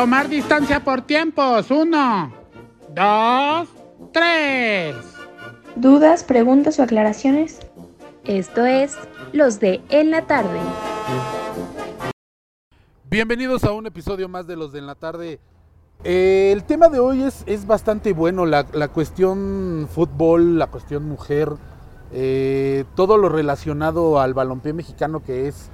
Tomar distancia por tiempos. Uno, dos, tres. ¿Dudas, preguntas o aclaraciones? Esto es Los de En la Tarde. Bienvenidos a un episodio más de Los de En la Tarde. Eh, el tema de hoy es, es bastante bueno, la, la cuestión fútbol, la cuestión mujer, eh, todo lo relacionado al balompié mexicano que es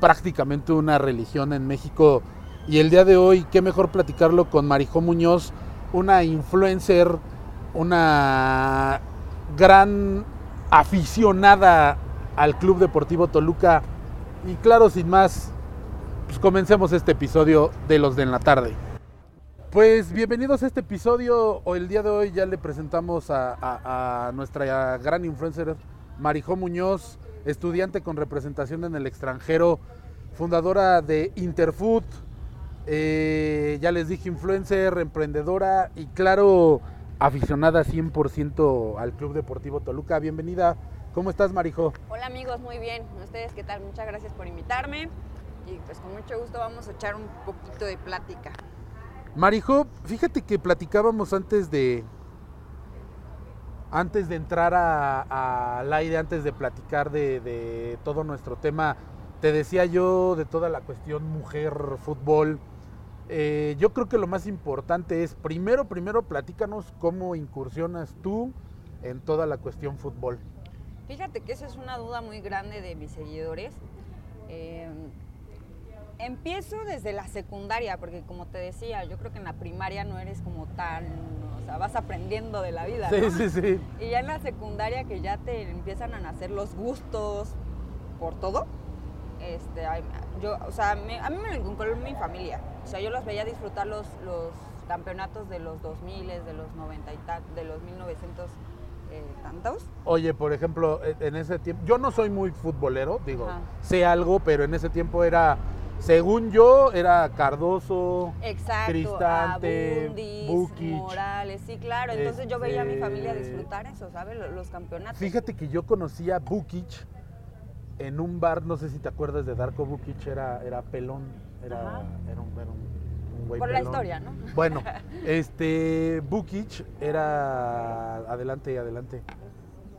prácticamente una religión en México. Y el día de hoy, qué mejor platicarlo con Marijó Muñoz, una influencer, una gran aficionada al Club Deportivo Toluca. Y claro, sin más, pues comencemos este episodio de los de en la tarde. Pues bienvenidos a este episodio. O el día de hoy ya le presentamos a, a- nuestra gran influencer Marijó Muñoz, estudiante con representación en el extranjero, fundadora de Interfood. Eh, ya les dije influencer, emprendedora y claro, aficionada 100% al Club Deportivo Toluca. Bienvenida. ¿Cómo estás, Marijó? Hola amigos, muy bien. ¿Ustedes qué tal? Muchas gracias por invitarme. Y pues con mucho gusto vamos a echar un poquito de plática. Marijo, fíjate que platicábamos antes de. Antes de entrar a- al aire, antes de platicar de, de todo nuestro tema, te decía yo de toda la cuestión mujer, fútbol. Eh, yo creo que lo más importante es, primero, primero, platícanos cómo incursionas tú en toda la cuestión fútbol. Fíjate que esa es una duda muy grande de mis seguidores. Eh, empiezo desde la secundaria, porque como te decía, yo creo que en la primaria no eres como tan, o sea, vas aprendiendo de la vida. Sí, ¿no? sí, sí. Y ya en la secundaria que ya te empiezan a nacer los gustos por todo, este, yo, o sea, me- a mí me lo inculcó mi familia. O sea, yo los veía disfrutar los, los campeonatos de los 2000, de los 90 y tal, de los 1900 eh, tantos. Oye, por ejemplo, e- en ese tiempo, yo no soy muy futbolero, digo, Ajá. sé algo, pero en ese tiempo era, según yo, era Cardoso, Exacto, Cristante, Abundis, Bukic. Morales, sí, claro. Entonces yo veía a mi familia Este, disfrutar eso, ¿sabes? Los, campeonatos. Fíjate que yo conocí a Bukic en un bar, no sé si te acuerdas de Darko Bukic, era, era pelón, era, era un, era un- un güey Por la historia, ¿no? Bueno, este Bukic era adelante, adelante.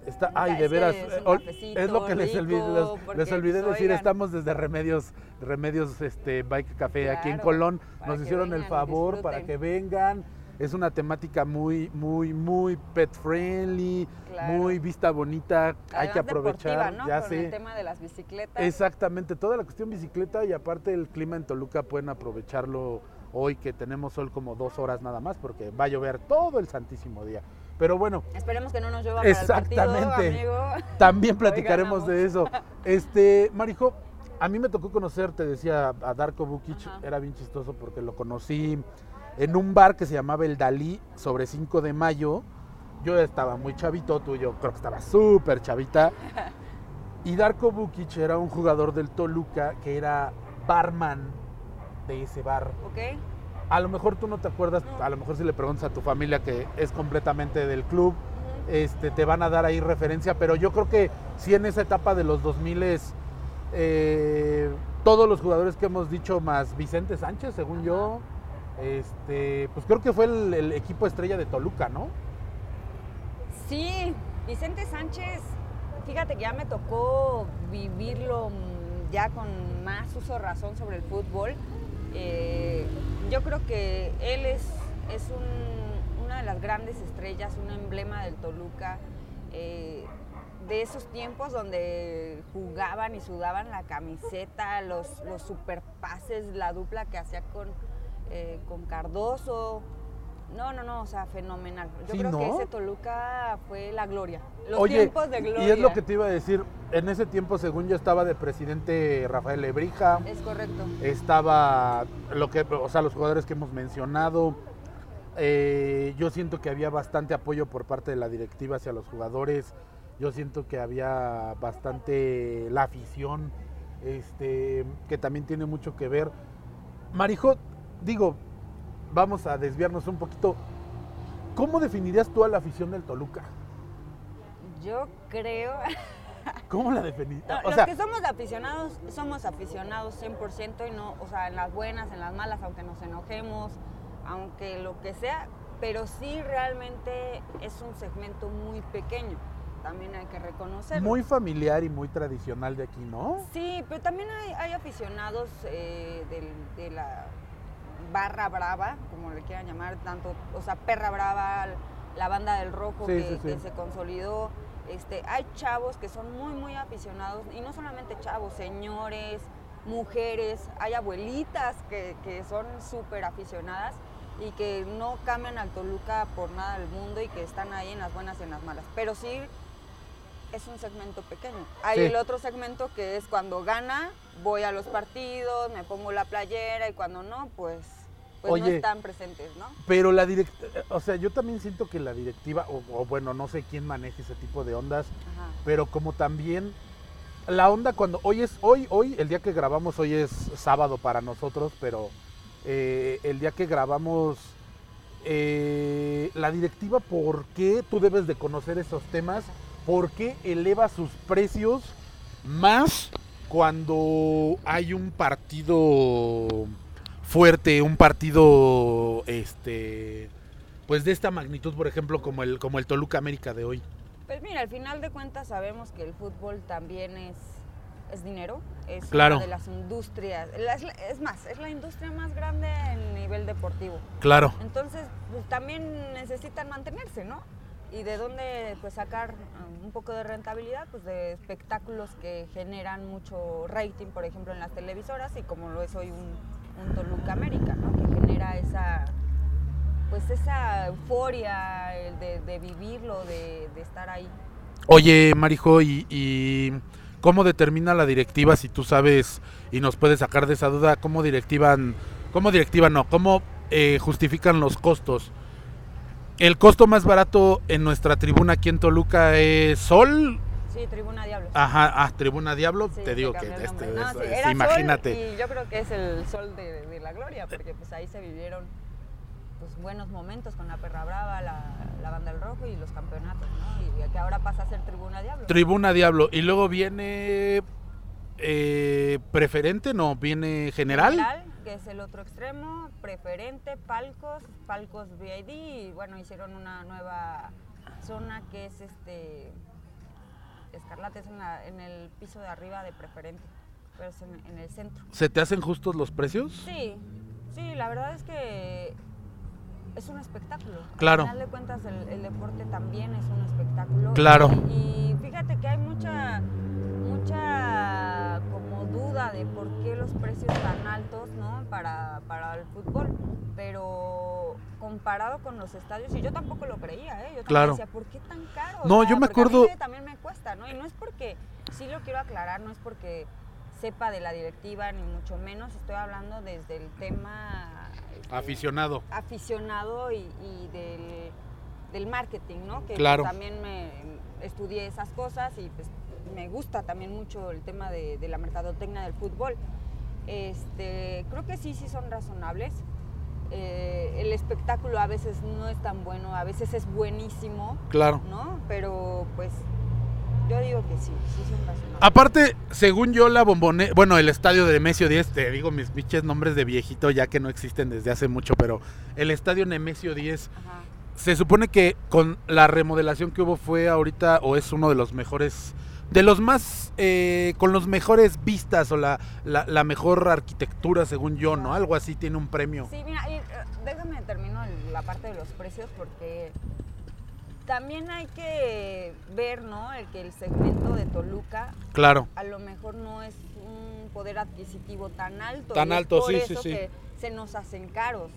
Está, ay, de veras, es eh, cafecito es lo que les olvidé, rico, les- les olvidé pues, decir, oigan. estamos desde Remedios, Remedios este, Bike Café aquí en Colón. Nos hicieron el vengan y favor para que vengan. Es una temática muy, muy, muy pet friendly, Claro. muy vista bonita. Hay que aprovechar, ¿no? ya Con sé. el tema de las bicicletas. Exactamente, toda la cuestión bicicleta y aparte el clima en Toluca pueden aprovecharlo hoy que tenemos sol como dos horas nada más porque va a llover todo el santísimo día. Pero bueno, Esperemos que no nos llueva para el Exactamente. partido, amigo. también platicaremos de eso. Este, Marijo, a mí me tocó conocer, te decía, a Darko Bukic, Ajá. era bien chistoso porque lo conocí en un bar que se llamaba El Dalí sobre 5 de mayo. Yo estaba muy chavito, tú yo creo que estaba súper chavita. Y Darko Bukic era un jugador del Toluca que era barman de ese bar. ¿Ok? A lo mejor tú no te acuerdas, a lo mejor si le preguntas a tu familia que es completamente del club, este, te van a dar ahí referencia, pero yo creo que sí en esa etapa de los 2000 eh, todos los jugadores que hemos dicho, más Vicente Sánchez, según yo, este, pues creo que fue el, equipo estrella de Toluca, ¿no? Sí, Vicente Sánchez, fíjate que ya me tocó vivirlo ya con más uso razón sobre el fútbol. Eh, yo creo que él es, es un- una de las grandes estrellas, un emblema del Toluca. eh, de esos tiempos donde jugaban y sudaban la camiseta, los, los superpases, la dupla que hacía con, eh, con Cardoso. No, no, no, o sea, fenomenal. Yo Sí, creo que ese Toluca fue la gloria. Los Oye, tiempos de gloria. y es lo que te iba a decir, en ese tiempo, según yo, estaba de presidente Rafael Lebrija. Es correcto. estaba lo que o sea los jugadores que hemos mencionado Eh, yo siento que había bastante apoyo por parte de la directiva hacia los jugadores yo siento que había bastante la afición este que también tiene mucho que ver Marijo digo vamos a desviarnos un poquito ¿cómo definirías tú a la afición del Toluca? Yo creo, ¿Cómo la definís? No, los sea, que somos aficionados, somos aficionados 100% y no, o sea, en las buenas, en las malas, aunque nos enojemos, aunque lo que sea, pero sí realmente es un segmento muy pequeño, también hay que reconocerlo. muy familiar y muy tradicional de aquí, ¿no? Sí, pero también hay, hay aficionados eh, del- de la barra brava, como le quieran llamar, tanto, o sea, perra brava, la banda del rojo Sí, que, sí, sí. que se consolidó. Este, hay chavos que son muy, muy aficionados, y no solamente chavos, señores, mujeres, hay abuelitas que, que son súper aficionadas y que no cambian al Toluca por nada del mundo y que están ahí en las buenas y en las malas. Pero sí es un segmento pequeño. Hay el otro segmento que es cuando gana, voy a los partidos, me pongo la playera y cuando no, pues, pues no Oye. están presentes, ¿no? Pero la directiva, o sea, yo también siento que la directiva, o, o bueno, no sé quién maneja ese tipo de ondas, Ajá. pero como también la onda cuando hoy es hoy hoy el día que grabamos hoy es sábado para nosotros pero eh, el día que grabamos eh, la directiva por qué tú debes de conocer esos temas por qué eleva sus precios más cuando hay un partido fuerte un partido este pues de esta magnitud por ejemplo como el como el Toluca América de hoy Pues mira, al final de cuentas sabemos que el fútbol también es, es dinero, es Claro. una de las industrias, es más, es la industria más grande en nivel deportivo. claro Entonces, pues también necesitan mantenerse, ¿no? Y de dónde pues sacar um, un poco de rentabilidad, pues de espectáculos que generan mucho rating, por ejemplo, en las televisoras y como lo es hoy un, un Toluca América, ¿no? Que genera esa pues esa euforia de, de vivirlo, de, de estar ahí. Oye, Marijo, ¿y, y cómo determina la directiva si tú sabes y nos puedes sacar de esa duda? ¿Cómo directivan, cómo directiva no, cómo eh, justifican los costos? El costo más barato en nuestra tribuna aquí en Toluca es Sol. Sí, Tribuna Diablos. Ajá, ah, Tribuna Diablo, Sí, te digo que este. No, es- sí, Sol imagínate. y yo creo que es el sol de, de la gloria, porque pues ahí se vivieron pues, buenos momentos con la Perra Brava, la, la Banda del Rojo y los campeonatos, ¿no? Y que ahora pasa a ser Tribuna Diablos. Tribuna Diablo. Y luego viene eh, preferente, no, viene general. Que es el otro extremo, preferente, palcos, palcos VID, y bueno, hicieron una nueva zona que es este Escarlata, es en, la- en el piso de arriba de preferente, pero es en, en el centro. ¿Se te hacen justos los precios? Sí, sí, la verdad es que es un espectáculo. Claro. Al final de cuentas, el, el deporte también es un espectáculo. Claro. Y fíjate que hay mucha, mucha duda de por qué los precios tan altos, ¿no? Para, para el fútbol. Pero comparado con los estadios, y yo tampoco lo creía, ¿eh? Yo también Claro. decía, ¿por qué tan caro? No, yo me porque a mí acuerdo- también me cuesta, ¿no? Y no es porque, sí lo quiero aclarar, no es porque sepa de la directiva, ni mucho menos, estoy hablando desde el tema este, Aficionado. aficionado y, y del, del marketing, ¿no? Que Claro. también me estudié esas cosas y pues me gusta también mucho el tema de, de la mercadotecnia del fútbol. Este, creo que sí, sí son razonables. Eh, el espectáculo a veces no es tan bueno, a veces es buenísimo, Claro. ¿no? Pero pues yo digo que sí, sí son razonables. Aparte, según yo, la bombonera, bueno, el estadio de Nemesio 10, te digo mis biches nombres de viejito ya que no existen desde hace mucho, pero el estadio Nemesio 10, Ajá. se supone que con la remodelación que hubo fue ahorita, o es uno de los mejores, de los más, eh, con los mejores vistas o la, la, la mejor arquitectura, según yo, ¿no? Algo así, tiene un premio. Sí, mira, y, eh, déjame termino la parte de los precios porque también hay que ver, ¿no? El que el segmento de Toluca Claro, a lo mejor no es un poder adquisitivo tan alto. Tan alto, por sí, sí, eso sí. que se nos hacen caros.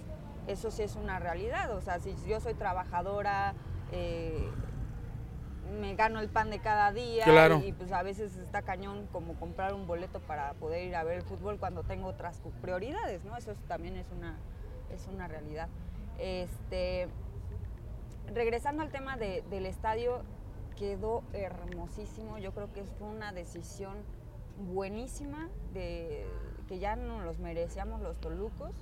Eso sí es una realidad. O sea, si yo soy trabajadora, eh, me gano el pan de cada día Claro. y pues a veces está cañón como comprar un boleto para poder ir a ver el fútbol cuando tengo otras prioridades, ¿no? Eso es- también es una, es una realidad. Este, regresando al tema de- del estadio, quedó hermosísimo. Yo creo que fue una decisión buenísima de que ya no los merecíamos los tolucos,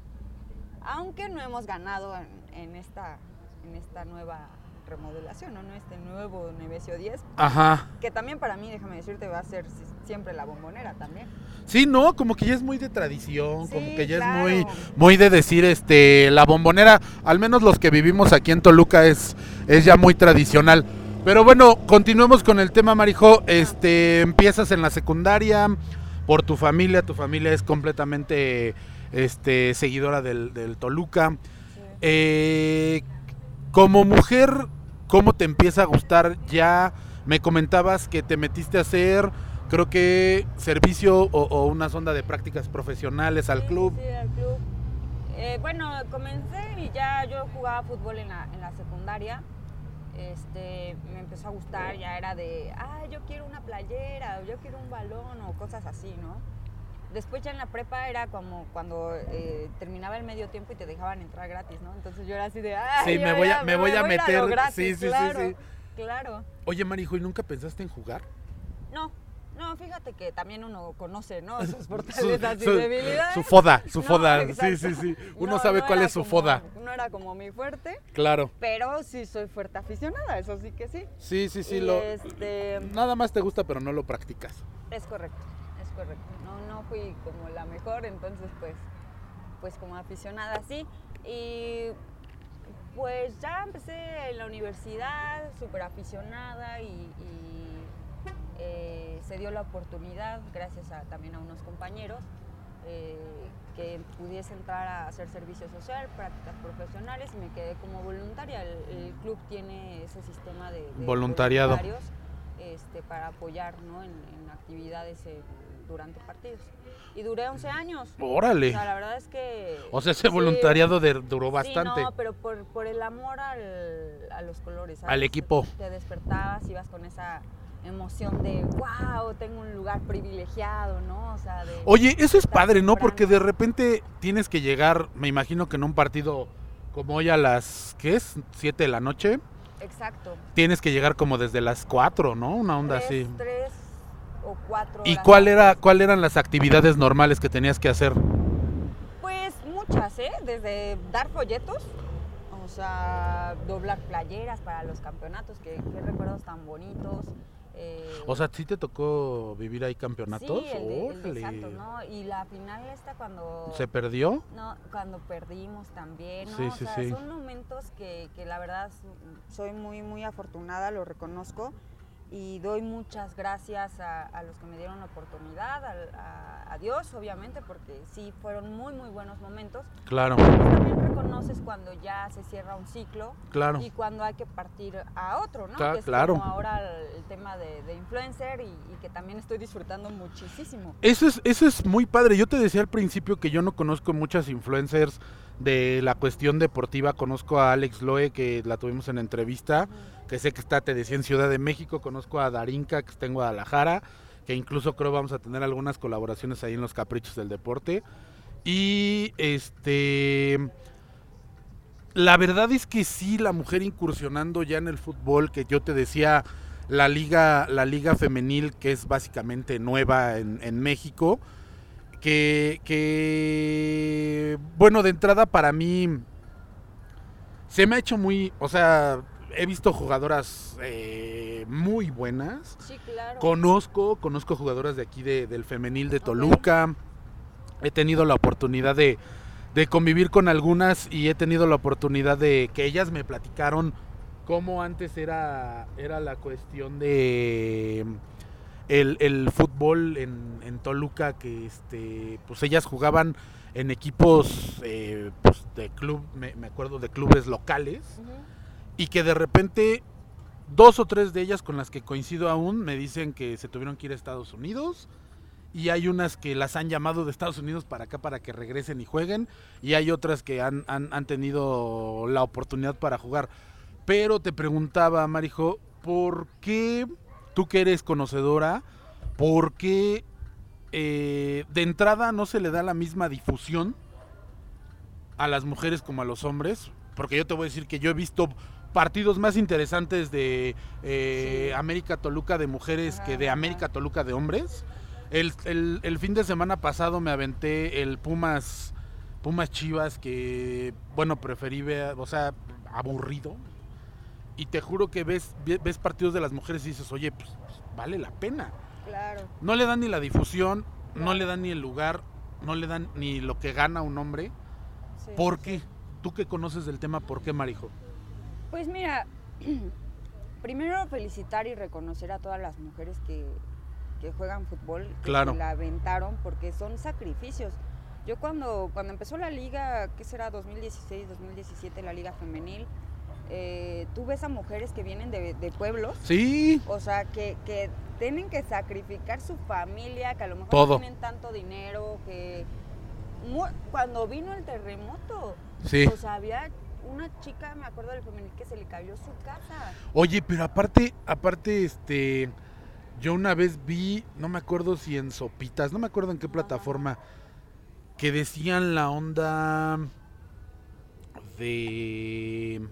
aunque no hemos ganado en, en esta, en esta nueva remodelación, ¿no? Este nuevo Nevesio 10, Ajá. que también para mí, déjame decirte, va a ser si- siempre la bombonera también. Sí, no, como que ya es muy de tradición, como que ya claro. es muy, muy de decir, este, la bombonera, al menos los que vivimos aquí en Toluca es, es ya muy tradicional. Pero bueno, continuemos con el tema, Marijo. Este, empiezas en la secundaria, por tu familia, tu familia es completamente, este, seguidora del, del Toluca. Sí. Eh, como mujer, ¿cómo te empieza a gustar ya? Me comentabas que te metiste a hacer, creo que servicio o, o una sonda de prácticas profesionales al Sí, club. Sí, al club. Eh, bueno, comencé y ya yo jugaba fútbol en la, en la secundaria. Este, me empezó a gustar, ya era de, ah, yo quiero una playera, o yo quiero un balón, o cosas así, ¿no? Después ya en la prepa era como cuando eh, terminaba el medio tiempo y te dejaban entrar gratis, ¿no? Entonces yo era así de, ah, Sí, me voy a- me voy a meter, sí, sí, sí, claro, sí. Claro. Oye, Marijo, ¿y nunca pensaste en jugar? No, no, fíjate que también uno conoce, ¿no? Sus Su, fortalezas su- y debilidades. su foda, su No, foda. Sí, sí, sí. Uno No, sabe no cuál es su como- foda. No era como mi fuerte, Claro. pero sí soy fuerte aficionada, eso sí que sí. Sí, sí, sí. Y Lo, este, Nada más te gusta, pero no lo practicas. es correcto, correcto. No, no fui como la mejor, entonces pues, pues como aficionada sí. Y pues ya empecé en la universidad, súper aficionada y, y, eh, se dio la oportunidad, gracias a, también a unos compañeros, eh, que pudiese entrar a hacer servicio social, prácticas profesionales y me quedé como voluntaria. El, el club tiene ese sistema de, de Voluntariado. voluntarios, este, para apoyar ¿no? en, en actividades eh, durante partidos. Y duré 11 años. Órale. O sea, la verdad es que... O sea, ese sí, voluntariado de- duró bastante. Sí, no, pero por, por el amor al- a los colores. Al equipo. Te despertabas, ibas con esa emoción de, wow, tengo un lugar privilegiado, ¿no? O sea, de... Oye, eso es padre, ¿no? temprano. Porque de repente tienes que llegar, me imagino que en un partido como hoy a las, ¿qué es? 7 de la noche, Exacto. tienes que llegar como desde las 4, ¿no? Una onda tres, así. Tres o cuatro ¿Y cuál era, cuál eran las actividades normales que tenías que hacer? Pues muchas, ¿eh? Desde dar folletos, o sea, doblar playeras para los campeonatos, que qué recuerdos tan bonitos. eh, O sea, ¿sí te tocó vivir ahí campeonatos? Sí, el de, el de Órale. Santos, ¿no? Y la final esta cuando... ¿Se perdió? No, cuando perdimos también, ¿no? Sí, o sí, sea, sí. son momentos que, que la verdad soy muy, muy afortunada, lo reconozco. Y doy muchas gracias a, a los que me dieron la oportunidad, a, a Dios, obviamente, porque sí, fueron muy, muy buenos momentos. Claro, Pues también reconoces cuando ya se cierra un ciclo claro. y cuando hay que partir a otro, ¿no? Cla- que es claro. como ahora el, el tema de, de influencer y, y que también estoy disfrutando muchísimo. Eso es, eso es muy padre. Yo te decía al principio que yo no conozco muchas influencers de la cuestión deportiva. Conozco a Alex Loe, que la tuvimos en entrevista, que sé que está, te decía, en Ciudad de México. Conozco a Darinka, que está en Guadalajara, que incluso creo vamos a tener algunas colaboraciones ahí en los Caprichos del Deporte. Y este... La verdad es que sí, la mujer incursionando ya en el fútbol, que yo te decía, la liga, la liga femenil, que es básicamente nueva en, en México, que, que, bueno, de entrada para mí se me ha hecho muy, o sea, he visto jugadoras eh, muy buenas. Sí, claro. Conozco, conozco jugadoras de aquí de- del femenil de Toluca. He tenido la oportunidad de, de convivir con algunas y he tenido la oportunidad de que ellas me platicaron cómo antes era, era la cuestión de el, el fútbol en, en Toluca, que este, pues ellas jugaban en equipos eh, pues, de club, me, me acuerdo de clubes locales y que de repente dos o tres de ellas con las que coincido aún me dicen que se tuvieron que ir a Estados Unidos y hay unas que las han llamado de Estados Unidos para acá para que regresen y jueguen y hay otras que han, han- han tenido la oportunidad para jugar. Pero te preguntaba, Marijo, ¿por qué tú que eres conocedora, por qué eh, de entrada no se le da la misma difusión a las mujeres como a los hombres? Porque yo te voy a decir que yo he visto partidos más interesantes de eh, Sí. América Toluca de mujeres que de. América Toluca de hombres. El, el- el fin de semana pasado me aventé el Pumas Pumas Chivas que bueno preferí ver, o sea, aburrido. y te juro que ves, ve- ves partidos de las mujeres y dices, oye, pues, pues, vale la pena. Claro. No le dan ni la difusión, no le dan ni el lugar, no le dan ni lo que gana un hombre. sí, ¿Por sí. qué? Tú que conoces del tema, ¿por qué, Marijo? Pues mira, primero felicitar y reconocer a todas las mujeres que, que juegan fútbol, que Claro. se la aventaron, porque son sacrificios. Yo cuando, cuando empezó la liga, ¿qué será? 2016, 2017, la liga femenil, eh, tú ves a mujeres que vienen de, de pueblos, Sí, o sea, que, que tienen que sacrificar su familia, que a lo mejor Todo. no tienen tanto dinero, que... Cuando vino el terremoto, sí. sea, había una chica, me acuerdo del femenil, que se le cayó su casa. Oye, pero aparte, aparte, este, yo una vez vi, no me acuerdo si en Sopitas, no me acuerdo en qué Ajá. plataforma, que decían la onda de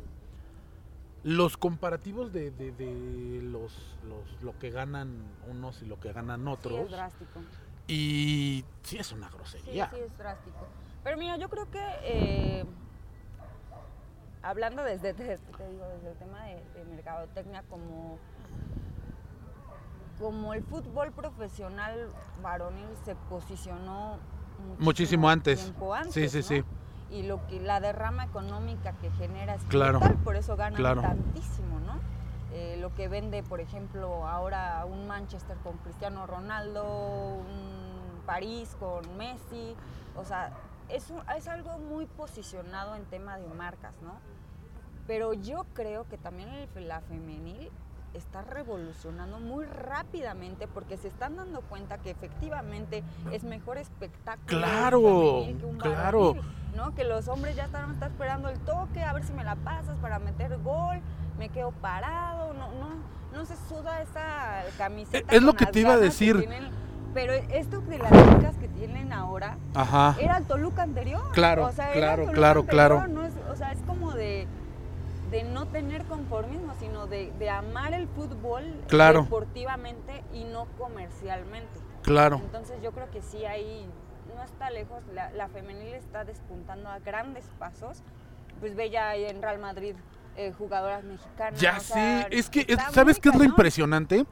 los comparativos de, de- de los, los- lo que ganan unos y lo que ganan Sí, otros. es drástico. y sí es una Sí, grosería. sí, es drástico. Pero mira, yo creo que eh, hablando desde, desde- te digo, desde el tema de, de mercadotecnia, como, como el fútbol profesional varonil se posicionó Muchísimo antes. tiempo Sí, sí, ¿no? sí. Y lo que la derrama económica que genera es Claro, por eso ganan claro. tantísimo, ¿no? Eh, lo que vende, por ejemplo, ahora un Manchester con Cristiano Ronaldo, un París con Messi, o sea, es, un- es algo muy posicionado en tema de marcas, ¿no? Pero yo creo que también el- la femenil está revolucionando muy rápidamente porque se están dando cuenta que efectivamente es mejor espectáculo Claro, femenil que un claro. ¿No? Que los hombres ya están, están esperando el toque, a ver si me la pasas para meter gol, me quedo parado, no, no, no se suda esa camiseta. Es lo que te iba a decir. tienen, pero esto de las chicas que tienen ahora Ajá. era el Toluca anterior. Claro, o sea, claro, claro, anterior, claro. no es- o sea, es como de, de no tener conformismo, sino de, de amar el fútbol Claro. deportivamente y no comercialmente. Claro. Entonces yo creo que sí ahí no está lejos, la, la femenil está despuntando a grandes pasos. Pues ve ya en Real Madrid eh, jugadoras mexicanas. Ya sea, sé, es que, es- ¿sabes qué es lo impresionante?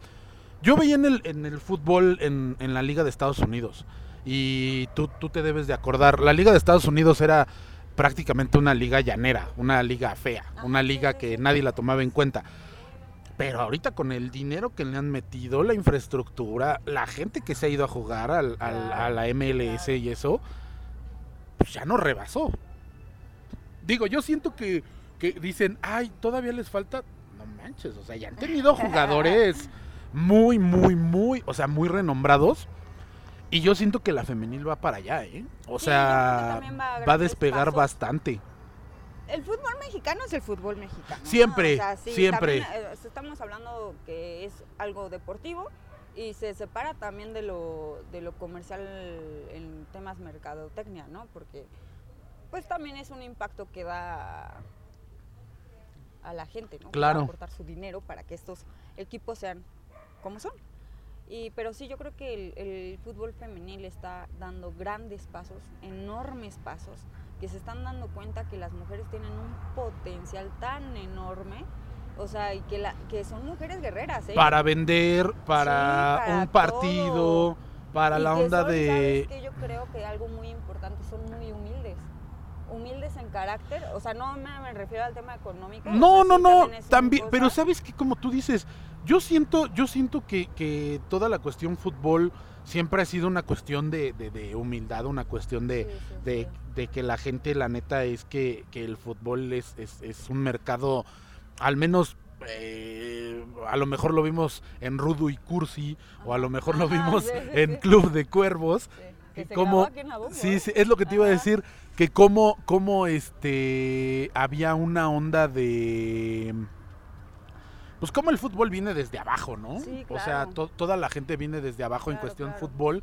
Yo veía en el, en el fútbol en, en la Liga de Estados Unidos y tú, tú te debes de acordar, la Liga de Estados Unidos era prácticamente una liga llanera, una liga fea, Ajá, una sí, liga sí, que sí. nadie la tomaba en cuenta. Pero ahorita con el dinero que le han metido, la infraestructura, la gente que se ha ido a jugar al- al- a la MLS y eso, pues ya no rebasó. Digo, yo siento que, que dicen, ay, todavía les falta. No manches, o sea, ya han tenido jugadores muy, muy, muy, o sea, muy renombrados. Y yo siento que la femenil va para allá, ¿eh? O Sí, sea, va a despegar pasos. bastante. El fútbol mexicano es el fútbol mexicano. ¿no? Siempre, O sea, sí, siempre. también, eh, estamos hablando que es algo deportivo y se separa también de lo, de lo comercial en temas mercadotecnia, ¿no? Porque pues también es un impacto que da a la gente, ¿no? Claro. aportar su dinero para que estos equipos sean como son. Y, pero sí, yo creo que el, el fútbol femenil está dando grandes pasos, enormes pasos, que se están dando cuenta que las mujeres tienen un potencial tan enorme, o sea, y que, la, que son mujeres guerreras, ¿eh? Para vender, para, para un partido, para Y la que onda son, de... ¿sabes qué? Yo creo que algo muy importante, son muy humildes. Humildes en carácter, o sea, no me, me refiero al tema económico. No, no, no, también pero sabes que como tú dices, yo siento, yo siento que, que toda la cuestión fútbol siempre ha sido una cuestión de, de- de humildad, una cuestión de, Sí, sí, de, sí. De que la gente, la neta, es que, que el fútbol es, es, es un mercado, al menos eh, a lo mejor lo vimos en Rudo y Cursi, o a lo mejor lo Ajá, vimos en. Club de Cuervos. Sí, que se la Bombo, Sí, ¿eh? sí, es lo que te iba a decir, que como, como este había una onda de pues como el fútbol viene desde abajo, ¿no? Sí, O sea, to- toda la gente viene desde abajo en cuestión claro. fútbol.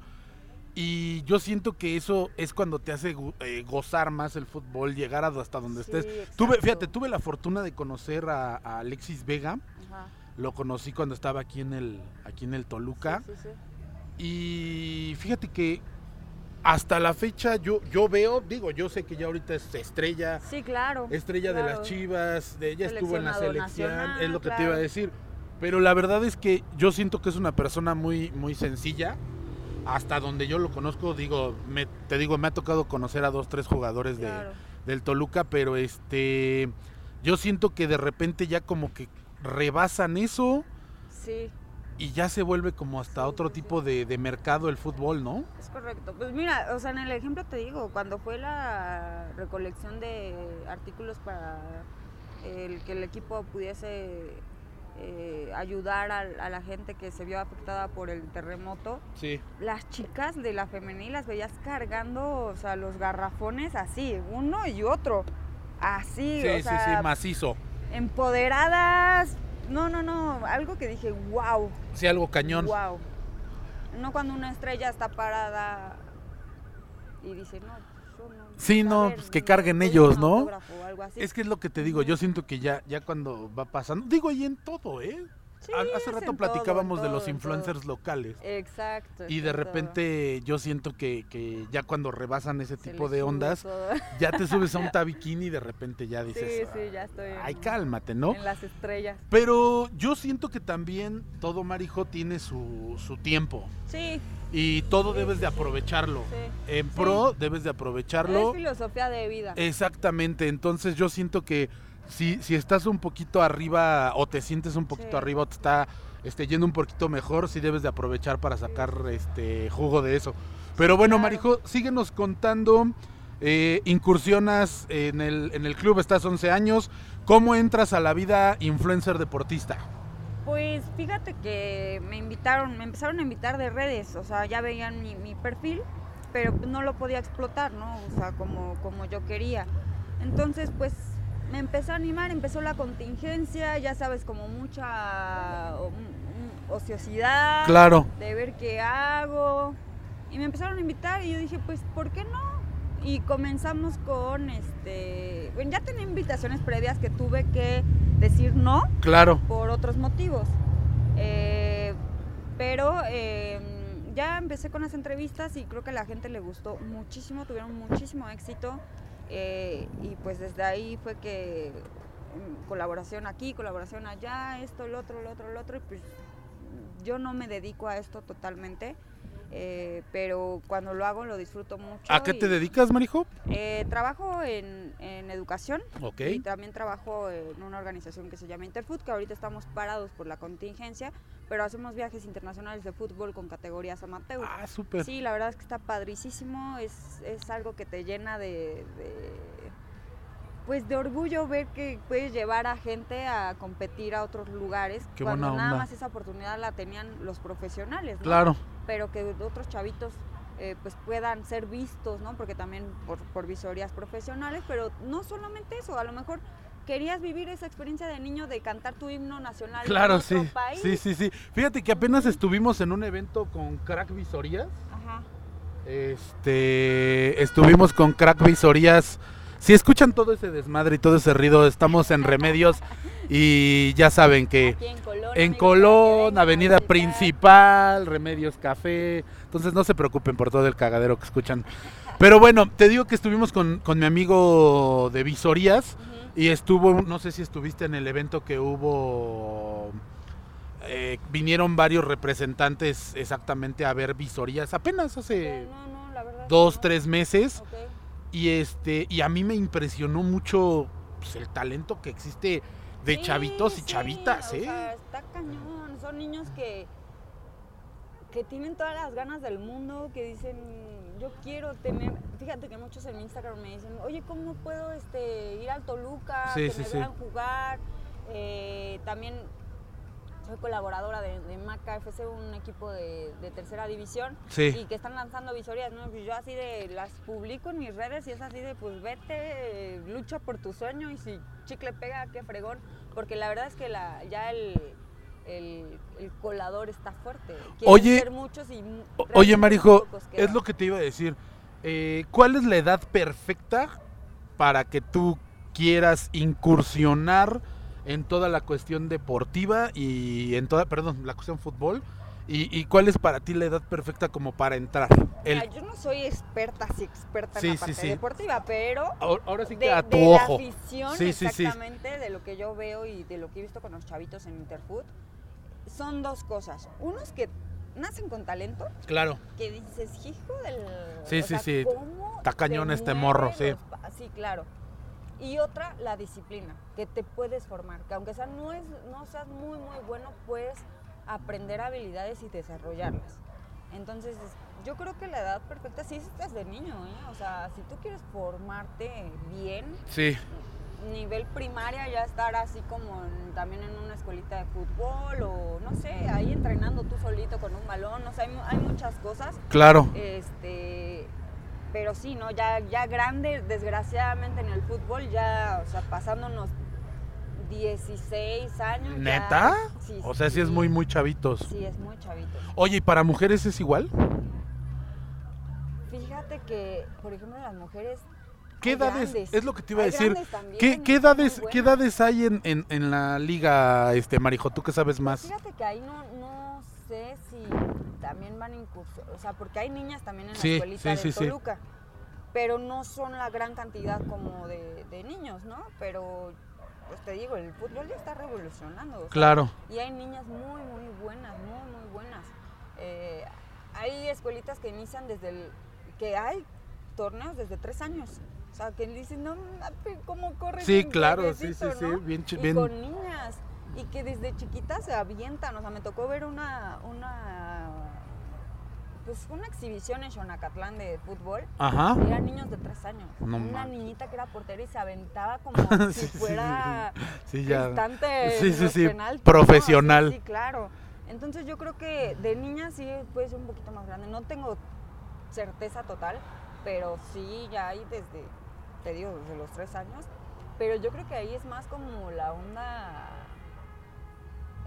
Y yo siento que eso es cuando te hace eh, gozar más el fútbol, llegar hasta donde Sí, estés. Tuve, fíjate, tuve la fortuna de conocer a, a Alexis Vega. Ajá. Lo conocí cuando estaba aquí en el, aquí en el Toluca. Sí, sí, sí. Y fíjate que hasta la fecha yo, yo veo, digo, yo sé que ya ahorita es estrella, Sí, claro. estrella de las. Chivas, de ella estuvo en la selección, nacional, es lo que te iba a decir. Pero la verdad es que yo siento que es una persona muy, muy sencilla. Hasta donde yo lo conozco, digo, me, te digo, me ha tocado conocer a dos, tres jugadores de, del Toluca, pero este, yo siento que de repente ya como que rebasan eso Sí, y ya se vuelve como hasta Sí, otro sí. tipo de, de mercado el fútbol, ¿no? es correcto. Pues mira, o sea, en el ejemplo te digo, cuando fue la recolección de artículos para el que el equipo pudiese eh, ayudar a, a la gente que se vio afectada por el terremoto, Sí. las chicas de la femenil las veías cargando, o sea, los garrafones así, uno y otro. Así, Sí, o sí, sea, sí, macizo. empoderadas. No, no, no, algo que dije, wow, Sí, algo cañón. wow. No cuando una estrella está parada y dice, no. Sí, no, pues que carguen ellos, ¿no? algo así. Es que es lo que te digo, yo siento que ya, ya cuando va pasando, digo, y en todo, ¿eh? Sí, Hace rato platicábamos todo, de los todo. influencers locales. Exacto. Y de repente yo siento que, que ya cuando rebasan ese Se tipo de ondas, ya te subes a un tabiquini y de repente ya dices, Sí, sí, ya estoy ay, en- cálmate, ¿no? en las estrellas. Pero yo siento que también todo marijo tiene su, su tiempo Sí, y todo Sí, debes de aprovecharlo. sí. En pro debes de aprovecharlo. Es filosofía de vida. Exactamente, entonces yo siento que si, si estás un poquito arriba o te sientes un poquito Sí. arriba o te está este, yendo un poquito mejor, sí debes de aprovechar para sacar este jugo de eso. Pero bueno, claro. Marijo, síguenos contando, eh, incursionas en el, en el club, estás 11 años, ¿cómo entras a la vida influencer deportista? Pues fíjate que me invitaron, me empezaron a invitar de redes, o sea, ya veían mi, mi perfil, pero no lo podía explotar, ¿no? O sea, como, como yo quería. Entonces, pues me empezó a animar, empezó la contingencia, ya sabes, como mucha o- mm, ociosidad, Claro, de ver qué hago. Y me empezaron a invitar y yo dije, pues, ¿por qué no? Y comenzamos con, este, bueno, ya tenía invitaciones previas que tuve que decir no claro, por otros motivos. Eh, pero eh, ya empecé con las entrevistas y creo que a la gente le gustó muchísimo, tuvieron muchísimo éxito. Eh, y pues desde ahí fue que mm, colaboración aquí, colaboración allá, esto, el otro, el otro, el otro. Y pues yo no me dedico a esto totalmente. Eh, pero cuando lo hago lo disfruto mucho. ¿a qué te dedicas, Marijo? eh, trabajo en, en educación y también trabajo en una organización que se llama Interfood, que ahorita estamos parados por la contingencia, pero hacemos viajes internacionales de fútbol con categorías amateur. ah, súper, Sí, la verdad es que está padrísimo, es, es algo que te llena de, de- pues de orgullo ver que puedes llevar a gente a competir a otros lugares Qué cuando nada más esa oportunidad la tenían los profesionales, ¿no? claro, pero que otros chavitos eh, pues puedan ser vistos, ¿no? Porque también por, por visorías profesionales, pero no solamente eso, a lo mejor querías vivir esa experiencia de niño de cantar tu himno nacional claro, en otro sí, país. sí, sí, sí. Fíjate que apenas estuvimos en un evento con Crack Visorías. Ajá. Este, estuvimos con Crack Visorías. Si escuchan todo ese desmadre y todo ese ruido, estamos en Remedios y ya saben que Aquí en Colón. en Colón, Avenida. Principal, Remedios Café. Entonces no se preocupen por todo el cagadero que escuchan. Pero bueno, te digo que estuvimos con, con mi amigo de Visorías y estuvo, no sé si estuviste en el evento que hubo. eh, vinieron varios representantes exactamente a ver Visorías apenas hace No, no, la dos, tres meses. Ok. Y este, y a mí me impresionó mucho pues, el talento que existe de Sí, chavitos y sí, chavitas, o ¿eh? sea, está cañón. Son niños que, que tienen todas las ganas del mundo, que dicen, yo quiero tener. Fíjate que muchos en mi Instagram me dicen, oye, ¿cómo puedo este, ir al Toluca? Sí, que sí, me sí. vean jugar. Eh, también soy colaboradora de, de Maca FC, un equipo de, de tercera división Sí. y que están lanzando visorías, ¿no? Pues yo así de las publico en mis redes y es así de pues vete, lucha por tu sueño y si chicle pega, qué fregón, porque la verdad es que la, ya el, el, el colador está fuerte. Quieren Oye, ser muchos y Oye, Marijo, es lo que te iba a decir. Eh, ¿Cuál es la edad perfecta para que tú quieras incursionar en toda la cuestión deportiva y en toda, perdón, la cuestión fútbol ¿Y, y cuál es para ti la edad perfecta como para entrar? El, Mira, yo no soy experta, así experta Sí, en sí, la parte sí. deportiva, pero ahora, ahora sí de, que a de tu la ojo. afición, Sí, sí, sí. exactamente, de lo que yo veo y de lo que he visto con los chavitos en Interfood, son dos cosas. Unos que nacen con talento, Claro. que dices, hijo del... Sí, o sí, sea, sí. ¿cómo Está cañón te este morro, sí. los Sí, claro. Y otra, la disciplina, que te puedes formar, que aunque sea no, es, no seas muy, muy bueno, puedes aprender habilidades y desarrollarlas. Entonces, yo creo que la edad perfecta sí es desde niño, ¿eh? O sea, si tú quieres formarte bien, Sí, nivel primaria ya estar así como en- también en una escuelita de fútbol o no sé, ahí entrenando tú solito con un balón, o sea, hay, hay muchas cosas. claro. Este, pero sí, ¿no? Ya, ya grande, desgraciadamente en el fútbol, ya, o sea, pasándonos 16 años. ya- ¿Neta? sí, O sea, sí es muy, muy chavitos. Sí, es muy chavito. Oye, ¿y para mujeres es igual? Fíjate que, por ejemplo, las mujeres. ¿Qué edades? grandes, Es lo que te iba a decir. ¿Qué, qué edades. ¿Qué edades hay en, en, en la liga, este Marijo? ¿Tú que sabes más? Fíjate que ahí no, no sé si también van a incursionar, o sea, porque hay niñas también en la Sí, escuelita sí, de sí, sí. Toluca, pero no son la gran cantidad como de, de niños, ¿no? Pero, pues te digo, el fútbol ya está revolucionando. sea, Claro. Y hay niñas muy, muy buenas, muy, muy buenas. Eh, hay escuelitas que inician desde el, que hay torneos desde tres años. O sea, que dicen, no, ¿cómo corre? Sí, bien claro, sí, sí, sí, ¿no? bien chi- Y bien- con niñas. Y que desde chiquitas se avientan. O sea, me tocó ver una, una, pues una exhibición en Xonacatlán de fútbol. Ajá. Eran niños de tres años. No una manches. niñita que era portera y se aventaba como Sí, si sí, sí, fuera Sí, Sí, en sí, sí, penaltis, ¿no? profesional. Sí, sí, claro. Entonces yo creo que de niña sí puede ser un poquito más grande. No tengo certeza total, pero sí ya hay desde, te digo, desde los tres años. Pero yo creo que ahí es más como la onda...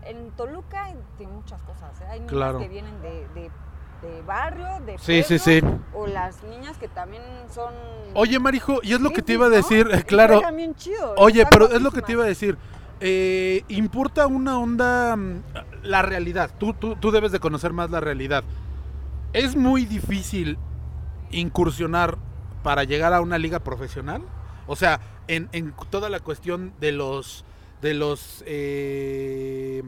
En Toluca hay muchas cosas. ¿eh? Hay niñas Claro. que vienen de, de- de barrio, de Sí, sí, pueblo, sí. O las niñas que también son... Oye, Marijo, y es lo que te iba a ¿no? decir, Y claro. bien chido, Oye, pero es lo que te iba a decir. Eh, importa una onda, mm, la realidad. Tú, tú, tú debes de conocer más la realidad. Es muy difícil incursionar para llegar a una liga profesional. O sea, en, en toda la cuestión de los, de los, eh,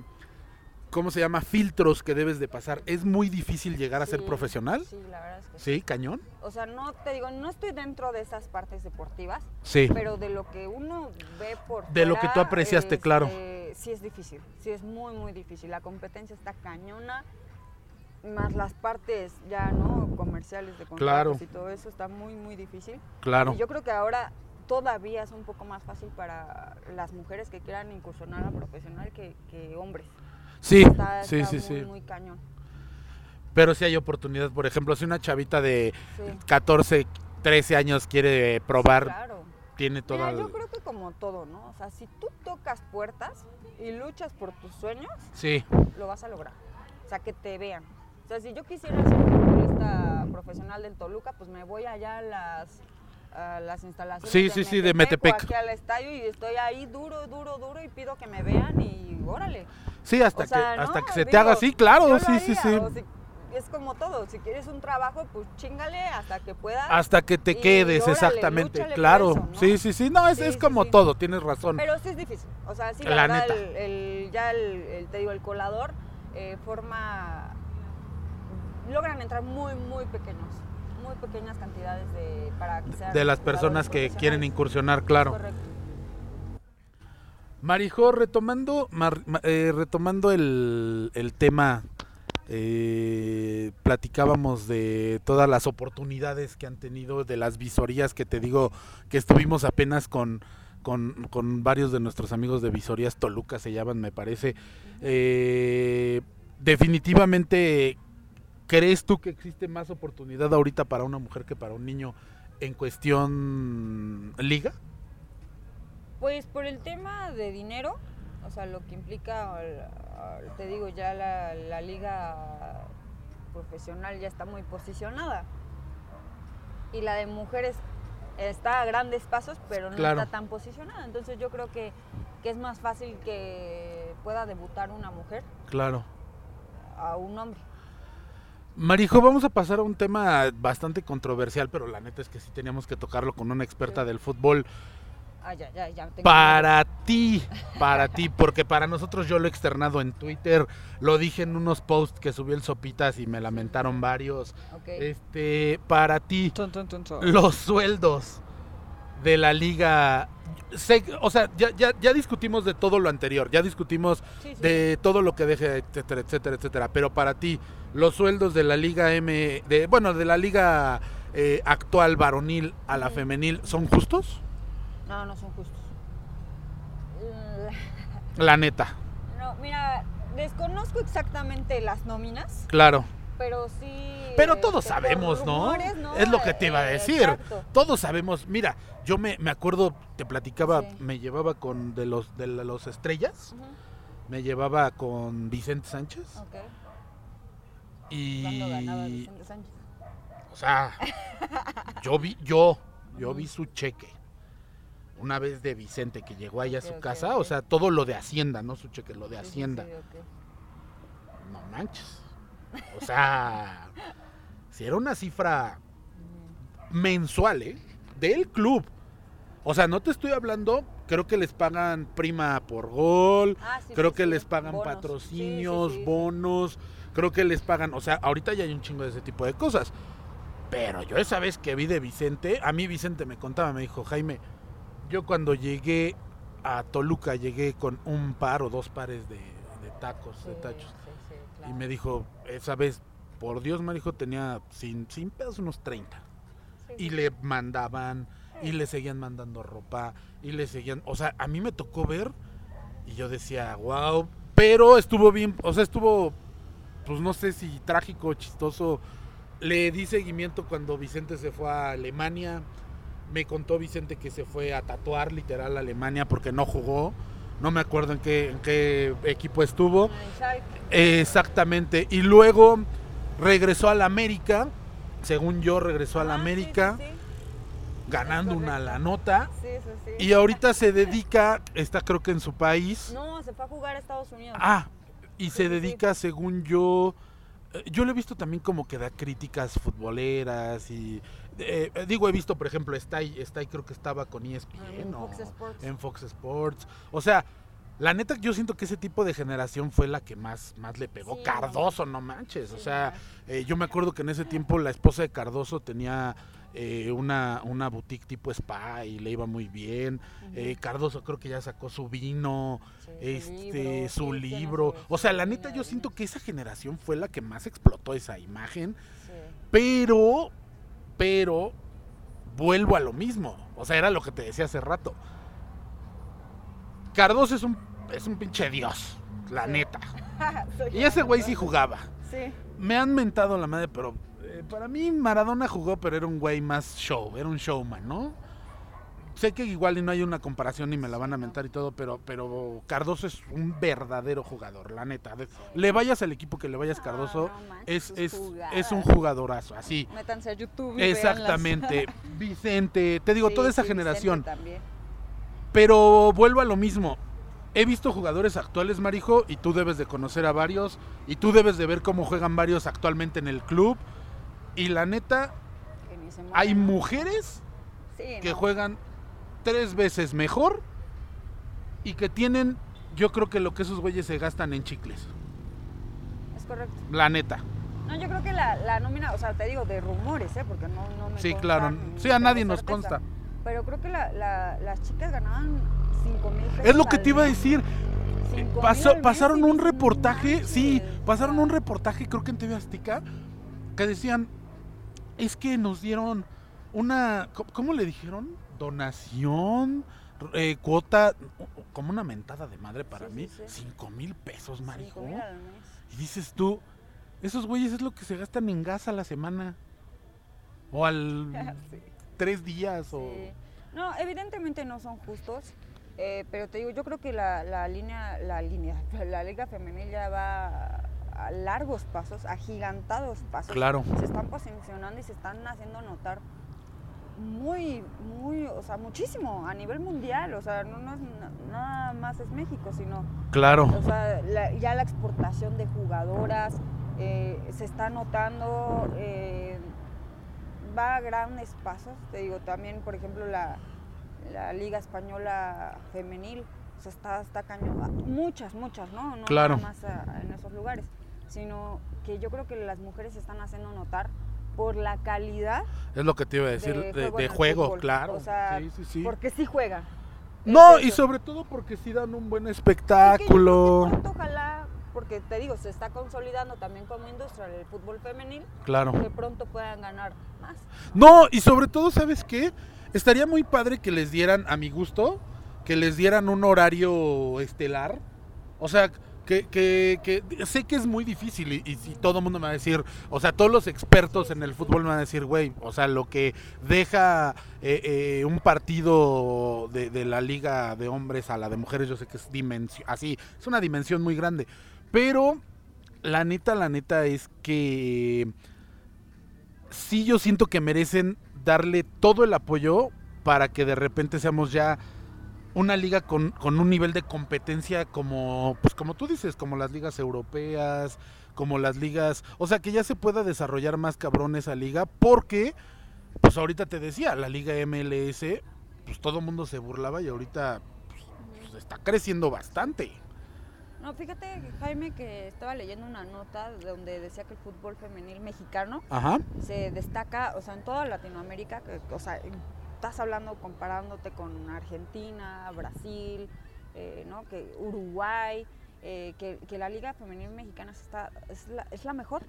¿cómo se llama? Filtros que debes de pasar. Es muy difícil llegar a ser profesional. Sí, la verdad es que sí. Sí, cañón. O sea, no te digo, no estoy dentro de esas partes deportivas, Sí. pero de lo que uno ve por De lo que tú apreciaste, claro. este, Sí es difícil, sí es muy, muy difícil. La competencia está cañona, más las partes ya, ¿no? Comerciales de contratos Claro. y todo eso está muy, muy difícil. Claro. Y yo creo que ahora todavía es un poco más fácil para las mujeres que quieran incursionar a profesional que, que hombres. Sí, Está, sí, está sí, muy, sí. muy cañón. Pero sí hay oportunidad. Por ejemplo, si una chavita de Sí. 14, 13 años quiere probar, Claro. tiene Mira, toda... yo creo que como todo, ¿no? O sea, si tú tocas puertas y luchas por tus sueños, Sí, lo vas a lograr. O sea, que te vean. O sea, si yo quisiera ser futbolista profesional del Toluca, pues me voy allá a las, a las instalaciones Sí, sí, sí, de o Metepec. aquí al estadio y estoy ahí duro, duro, duro y pido que me vean y órale. sí, hasta O sea, que, hasta ¿no? que se te Digo, haga así, claro, yo lo sí, sí, sí. haría, es como todo, si quieres un trabajo, pues chingale hasta que puedas. Hasta que te y quedes, órale, exactamente, claro. eso, ¿no? Sí, sí, sí, no, es, Sí, es sí, como sí. todo, tienes razón. Pero sí es difícil. O sea, sí, La la, verdad, neta. el, el- ya el, el- te digo, el colador eh, forma. logran entrar muy, muy pequeños. Muy pequeñas cantidades de. para que sean. de las personas que quieren incursionar, claro. Correcto. Marijo, retomando, mar- ma- eh, retomando el, el tema, eh, platicábamos de todas las oportunidades que han tenido, de las visorías que te digo que estuvimos apenas con, con, con varios de nuestros amigos de visorías, Toluca se llaman, me parece. Eh, definitivamente, ¿crees tú que existe más oportunidad ahorita para una mujer que para un niño en cuestión liga? Pues por el tema de dinero, o sea, lo que implica, te digo, ya la, la liga profesional ya está muy posicionada. Y la de mujeres está a grandes pasos, pero no Claro. está tan posicionada. Entonces yo creo que, que es más fácil que pueda debutar una mujer Claro. a un hombre. Marijo, vamos a pasar a un tema bastante controversial, pero la neta es que sí teníamos que tocarlo con una experta Sí. del fútbol. Ah, ya, ya, ya. tengo Para ti, para ti, porque para nosotros yo lo he externado en Twitter, lo dije en unos posts que subió el Sopitas y me lamentaron varios. Este, para ti, los sueldos de la liga. Sé- o sea, ya, ya, ya discutimos de todo lo anterior, ya discutimos Sí, sí. de todo lo que deje, etcétera, etcétera, etcétera. Pero para ti, los sueldos de la liga M, de, bueno, de la liga eh, actual varonil a la femenil, ¿son justos? No, no son justos. La neta, No, mira, desconozco exactamente las nóminas, claro. Pero sí. Pero todos este, por sabemos, ¿no? rumores, ¿no? Es lo que te iba a Eh, decir. exacto. Todos sabemos, mira, yo me, me acuerdo, te platicaba, Sí. me llevaba con de los de los estrellas, me llevaba con Vicente Sánchez Ok. y ¿Cuándo ganaba Vicente Sánchez? o sea, yo vi yo yo vi su cheque. Una vez de Vicente que llegó ahí a su casa, o sea, todo lo de Hacienda, no su cheque, lo de sí, Hacienda. sí. No manches. O sea, si era una cifra mensual, ¿eh? Del club. O sea, no te estoy hablando, creo que les pagan prima por gol, Ah, sí, creo sí, que sí. les pagan Bonos. patrocinios, bonos, creo que les pagan, o sea, ahorita ya hay un chingo de ese tipo de cosas. Pero yo esa vez que vi de Vicente, a mí Vicente me contaba, me dijo, Jaime, yo cuando llegué a Toluca llegué con un par o dos pares de, de tacos, de tachos. Y me dijo, esa vez, por Dios, me dijo, tenía sin, sin pedos unos 30. Sí, Y le mandaban, y le seguían mandando ropa, y le seguían, o sea, a mí me tocó ver, y yo decía, wow, pero estuvo bien, o sea, estuvo, pues no sé si trágico o chistoso. Le di seguimiento cuando Vicente se fue a Alemania. Me contó Vicente que se fue a tatuar literal a Alemania porque no jugó. No me acuerdo en qué, en qué equipo estuvo. Schalke. Exactamente. Y luego regresó a la América. Según yo, regresó a la sí, América sí, sí. ganando una la nota. Sí, sí, sí. Y ahorita se dedica, está creo que en su país. No, se fue a jugar a Estados Unidos. Ah, y se dedica, según yo. Eh, Yo lo he visto también como que da críticas futboleras y. eh, eh, digo, he visto, por ejemplo, está ahí, creo que estaba con ESPN en o Fox Sports. en Fox Sports. O sea, la neta, yo siento que ese tipo de generación fue la que más, más le pegó. Sí, Cardoso, no manches. O sea, eh, yo me acuerdo que en ese tiempo la esposa de Cardoso tenía eh, una, una boutique tipo spa y le iba muy bien. Eh, Cardoso creo que ya sacó su vino, Sí, este, su libro. O sea, la neta, yo siento que esa generación fue la que más explotó esa imagen. Sí. Pero, pero, vuelvo a lo mismo. O sea, era lo que te decía hace rato. Cardoso es un, es un pinche dios, la Sí. neta. Y ese güey sí jugaba. Sí. Me han mentado la madre, pero para mí Maradona jugó, pero era un güey más show, era un showman, ¿no? Sé que igual y no hay una comparación y me la van a mentar y todo, pero, pero Cardoso es un verdadero jugador, la neta. Le vayas al equipo que le vayas Cardoso, no manches, es, es, es un jugadorazo, así. Métanse a YouTube. y. Exactamente. Vicente, te digo, Sí, toda esa sí, generación. Pero vuelvo a lo mismo. He visto jugadores actuales, Marijo, y tú debes de conocer a varios, y tú debes de ver cómo juegan varios actualmente en el club. Y la neta, hay mujeres Sí, que no. juegan tres veces mejor y que tienen, yo creo que lo que esos güeyes se gastan en chicles. Es correcto. La neta. No, yo creo que la, la nómina, o sea, te digo de rumores, ¿eh? Porque no, no me Sí, claro. Sí, a nadie nos consta. Pero creo que la, la- las chicas ganaban 5 mil pesos. Es lo que te iba a decir. Pasó- pasaron un reportaje, "No sí, manches". pasaron un reportaje, creo que en TV Azteca, que decían, es que nos dieron una, ¿cómo- ¿cómo le dijeron? Donación, eh, cuota, como una mentada de madre para Sí, mí, sí, sí. cinco mil pesos, marijo. mil. Y dices tú, esos güeyes es lo que se gastan en gas a la semana. O al tres días, o... Sí. No, evidentemente no son justos, eh, pero te digo, yo creo que la, la línea, la línea, la liga femenil ya va a largos pasos, agigantados pasos. Claro. Se están posicionando y se están haciendo notar muy, muy, o sea, muchísimo a nivel mundial, o sea, no, no es nada más es México, sino, Claro. o sea, la- ya la exportación de jugadoras eh, se está notando, eh, va a grandes pasos, te digo, también, por ejemplo, la, la Liga Española Femenil, o sea, está, está cañón, muchas, muchas, ¿no? No Claro. nada más a- en esos lugares, sino que yo creo que las mujeres se están haciendo notar por la calidad Es lo que te iba a decir, de, juego de juego, fútbol. claro. O sea, sí, sí, sí. porque sí juega. No, Es y sobre todo porque sí dan un buen yo creo que espectáculo. pronto, ojalá, porque te digo, se está consolidando también como industria el fútbol femenil, Claro. que pronto puedan ganar más. No, y sobre todo, ¿sabes qué? Estaría muy padre que les dieran, a mi gusto, que les dieran un horario estelar. O sea, que, que, que sé que es muy difícil y, todo el mundo me va a decir, o sea, todos los expertos en el fútbol me van a decir, güey, o sea, lo que deja eh, eh, un partido de, de la liga de hombres a la de mujeres, yo sé que es dimensión, así, es una dimensión muy grande. Pero la neta, la neta es que sí yo siento que merecen darle todo el apoyo para que de repente seamos ya una liga con, con un nivel de competencia como, pues como tú dices, como las ligas europeas, como las ligas, o sea que ya se pueda desarrollar más cabrón esa liga, porque, pues ahorita te decía, la liga MLS, pues todo el mundo se burlaba y ahorita pues, pues, está creciendo bastante. No, fíjate, Jaime, que estaba leyendo una nota donde decía que el fútbol femenil mexicano Ajá, se destaca, o sea, en toda Latinoamérica, o sea, en- estás hablando comparándote con Argentina, Brasil, eh, ¿no? Que Uruguay, eh, que, que la liga femenil mexicana se está, es, la, es la mejor.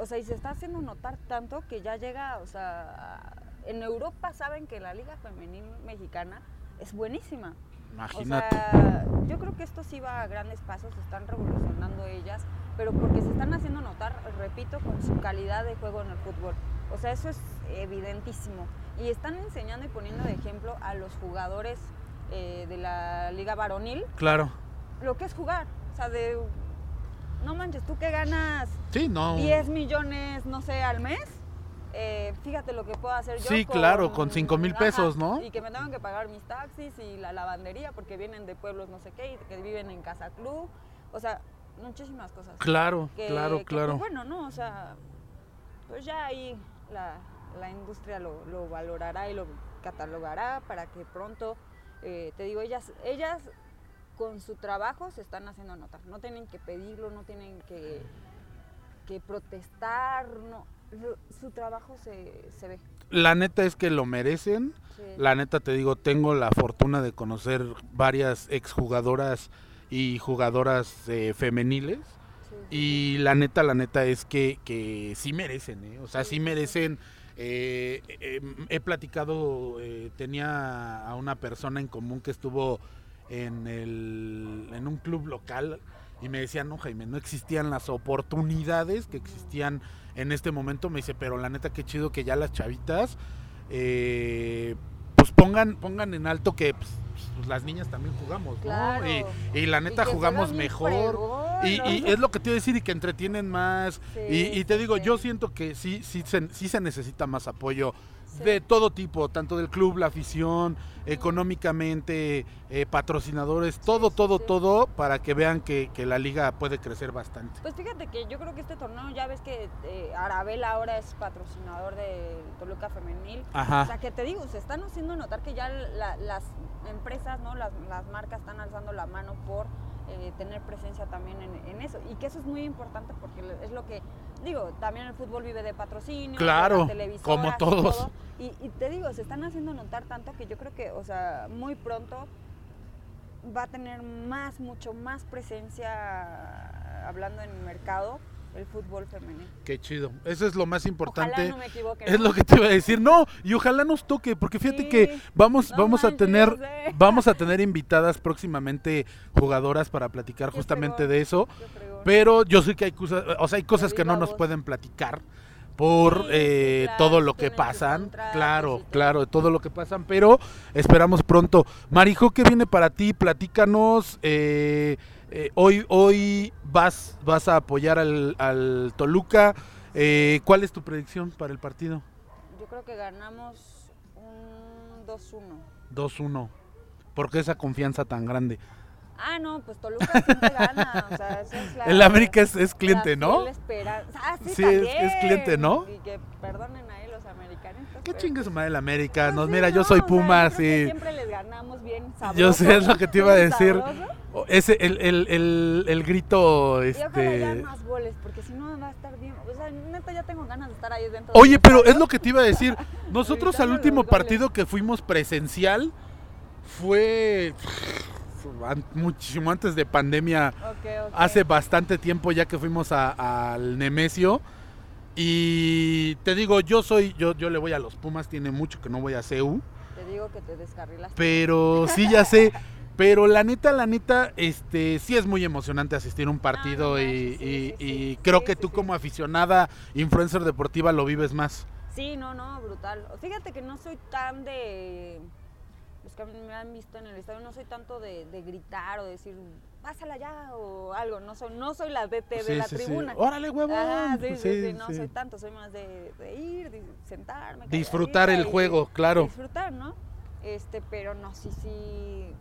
O sea, y se está haciendo notar tanto que ya llega, o sea, en Europa saben que la liga femenil mexicana es buenísima. imagínate. O sea, yo creo que esto sí va a grandes pasos, están revolucionando ellas, pero porque se están haciendo notar, repito, con su calidad de juego en el fútbol. O sea, eso es evidentísimo. Y están enseñando y poniendo de ejemplo a los jugadores eh, de la liga varonil claro. lo que es jugar. O sea, de... No manches, tú que ganas Sí, no. 10 millones, no sé, al mes. eh, fíjate lo que puedo hacer yo. Sí, claro, con cinco mil ajá, pesos, ¿no? Y que me tengan que pagar mis taxis y la lavandería porque vienen de pueblos no sé qué y que viven en casa club. O sea, muchísimas cosas. Claro, Que- claro, que, claro. pues, bueno, ¿no? O sea, pues ya ahí la, la industria lo, lo valorará y lo catalogará para que pronto, eh, te digo, ellas, ellas con su trabajo se están haciendo notar. No tienen que pedirlo, no tienen que, que protestar, no. Su trabajo se, se ve. La neta es que lo merecen. Sí. La neta te digo, tengo la fortuna de conocer varias exjugadoras y jugadoras eh, femeniles. Sí, Y la neta, la neta es que, que sí merecen, ¿eh? O sea, sí merecen. Eh, eh, he platicado, eh, tenía a una persona en común que estuvo en, el, en un club local y me decía, no, Jaime, no existían las oportunidades que existían en este momento. Me dice, pero la neta, qué chido que ya las chavitas, pues pongan, pongan en alto que pues, pues, las niñas también jugamos, ¿no? Claro. Y, y la neta jugamos mejor. fregón, Y, es lo que te iba a decir y que entretienen más. Sí, y, te digo, sí. yo siento que sí, sí, se, sí se necesita más apoyo Sí. de todo tipo, tanto del club, la afición, económicamente, eh, patrocinadores, todo, sí, todo, sí. todo, para que vean que, que la liga puede crecer bastante. Pues fíjate que yo creo que este torneo, ya ves que eh, Arabel ahora es patrocinador del Toluca Femenil. O sea, que te digo, se están haciendo notar que ya la- las empresas, ¿no? Las, las marcas están alzando la mano por eh, tener presencia también en, en eso. Y que eso es muy importante porque es lo que, digo, también el fútbol vive de patrocinio, Claro, de como y todos. todo. Y, y te digo, se están haciendo notar tanto que yo creo que, o sea, muy pronto va a tener más, mucho más presencia, hablando en el mercado, el fútbol femenino. Qué chido. Eso es lo más importante. Ojalá no me equivoque. Es lo que te iba a decir. No, y ojalá nos toque, porque fíjate Sí. que vamos, No vamos a tener, vamos a tener invitadas próximamente jugadoras para platicar justamente fregón, de eso. Pero yo sé que hay cosas, o sea, hay cosas que no nos pueden platicar por Sí, eh, claro, todo lo que pasan. Claro, claro, todo lo que pasan, pero esperamos pronto. Marijo, ¿qué viene para ti? Platícanos. eh, eh, hoy, hoy vas, vas a apoyar al, al Toluca. Eh, ¿Cuál es tu predicción para el partido? Yo creo que ganamos Un 2-1. 2-1. ¿Por qué esa confianza tan grande? Ah, no, pues Toluca siempre gana. O sea, es la, El América es, es cliente, ¿no? Ah, sí, Sí, es- es cliente, ¿no? Y que perdonen ahí los americanistas. ¿Qué chingue su pues, madre el América? pues Nos, sí, mira, yo no, soy o sea, Puma, creo que sí. Siempre les ganamos bien sabroso. Yo sé, es lo que te iba a decir. sabroso. Ese, el, el, el, el grito, Y ojalá ya este... más goles, porque si no va a estar bien. O sea, neta, ya tengo ganas de estar ahí dentro. Oye, pero es lo que te iba a decir. Nosotros al último partido que fuimos presencial fue muchísimo antes de pandemia, hace bastante tiempo ya que fuimos al Nemesio. Y te digo, yo soy, yo, yo le voy a los Pumas, tiene mucho que no voy a CEU. Te digo que te descarrilaste. Pero sí, ya sé. Pero la neta, la neta, este, sí es muy emocionante asistir a un partido y, manches, sí, y- sí, y sí. creo que tú como aficionada, influencer deportiva, lo vives más. Sí, no, no, brutal. Fíjate que no soy tan de. Los que me han visto en el estadio, no soy tanto de, de gritar o decir, pásala ya o algo. No soy, no soy la DT de la tribuna. Órale, huevón. Ajá, sí, sí, no soy tanto, soy más de, de ir, de sentarme. Disfrutar el y juego, claro. Disfrutar, ¿no? Este, pero no, sí, sí,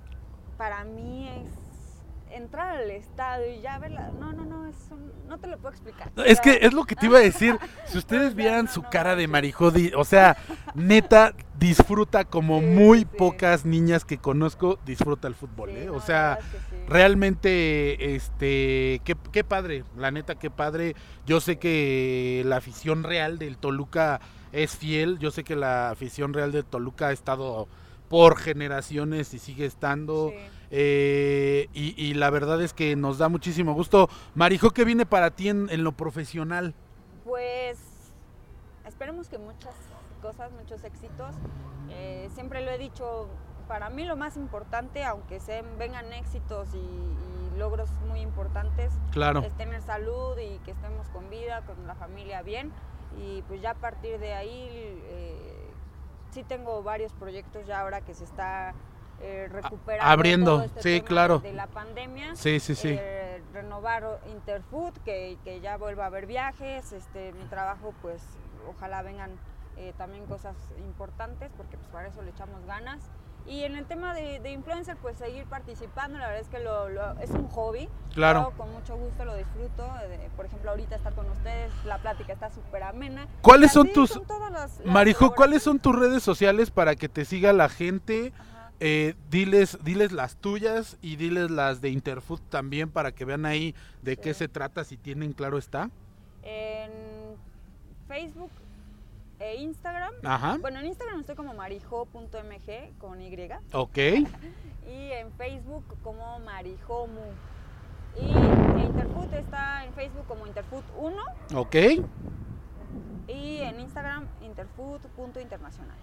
para mí es entrar al estadio y ya verla. No, no, no, es un- no te lo puedo explicar. Es que es lo que te iba a decir. Si ustedes vieran su cara de. Marijodi, o sea, neta, disfruta como Sí, muy sí. pocas niñas que conozco, disfruta el fútbol, Sí, ¿eh? O sea, es que realmente, este, qué, qué padre, la neta, qué padre. Yo sé que la afición real del Toluca es fiel, yo sé que la afición real del Toluca ha estado por generaciones y sigue estando. Sí. eh, y, y la verdad es que nos da muchísimo gusto. Marijo, ¿qué viene para ti en, en lo profesional? Pues esperemos que muchas cosas, muchos éxitos. Eh, siempre lo he dicho, para mí lo más importante, aunque se vengan éxitos y, y logros muy importantes, Claro. es tener salud y que estemos con vida, con la familia bien. Y pues ya a partir de ahí eh, sí tengo varios proyectos ya ahora que se está eh, recuperando. abriendo, todo este sí, tema claro. De la pandemia. Sí, sí, sí. Eh, renovar Interfood, que, que ya vuelva a haber viajes, este, mi trabajo pues ojalá vengan eh, también cosas importantes porque pues para eso le echamos ganas. Y en el tema de, de influencer pues seguir participando, la verdad es que lo, lo- es un hobby. Claro. Yo con mucho gusto lo disfruto, de- por ejemplo ahorita estar con ustedes, la plática está súper amena. ¿Cuáles son tus- las- las Marijo, ¿cuáles son tus redes sociales para que te siga la gente? Eh, diles, diles las tuyas y diles las de Interfood también para que vean ahí de qué se trata, si tienen claro está. En Facebook e Instagram. Ajá. Bueno, en Instagram estoy como marijo.mg con Y. Ok. Y en Facebook como marijomu. Y Interfood está en Facebook como Interfood 1 Ok. y en Instagram interfood.internacional.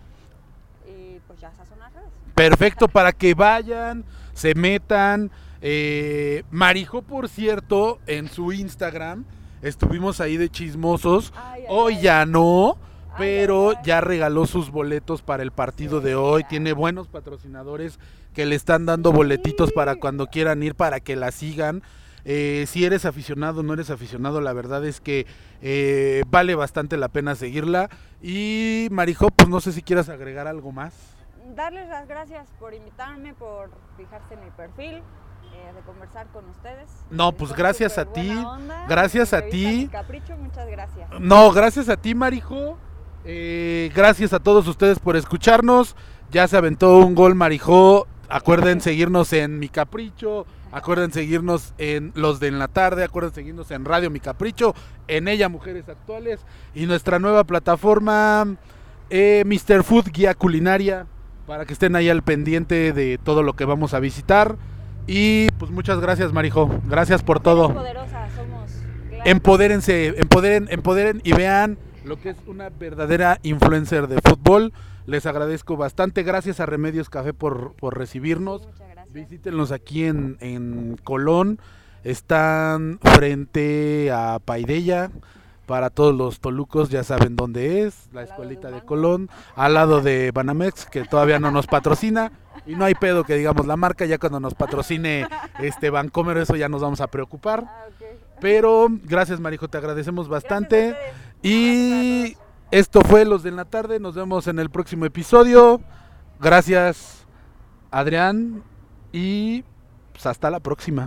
Y pues ya esas son las redes. Perfecto, para que vayan, se metan. Eh, Marijo, por cierto, en su Instagram, estuvimos ahí de chismosos. Ay, ay, Hoy ay. ya no, pero ya regaló sus boletos para el partido de hoy. Tiene buenos patrocinadores que le están dando boletitos para cuando quieran ir, para que la sigan. Eh, si eres aficionado o no eres aficionado, la verdad es que eh, vale bastante la pena seguirla. Y Marijo, pues no sé si quieras agregar algo más. Darles las gracias por invitarme, por fijarse en mi perfil, eh, de conversar con ustedes. No, pues gracias a ti, onda. gracias a ti. Capricho, muchas gracias. No, gracias a ti, Marijo. Eh, gracias a todos ustedes por escucharnos. Ya se aventó un gol, Marijo. Acuerden seguirnos en Mi Capricho. Acuerden seguirnos en Los de en la Tarde. Acuerden seguirnos en Radio Mi Capricho. En ella, Mujeres Actuales. Y nuestra nueva plataforma, eh, Mr. Food Guía Culinaria. Para que estén ahí al pendiente de todo lo que vamos a visitar. Y pues muchas gracias, Marijo. Gracias por todo. Empodérense, empoderen, empoderen y vean lo que es una verdadera influencer de fútbol. Les agradezco bastante. Gracias a Remedios Café por, por sí, recibirnos. Muchas gracias. Visítenlos aquí en, en Colón. Están frente a Paidella. Para todos los tolucos ya saben dónde es, la escuelita de. Colón, al lado de Banamex, que todavía no nos patrocina. Y no hay pedo que digamos la marca, ya cuando nos patrocine este Bancomer, eso ya nos vamos a preocupar. Ah. Pero gracias Marijo, te agradecemos bastante. Y. Esto fue Los de la Tarde. Nos vemos en el próximo episodio. Gracias, Adrián. Y pues hasta la próxima.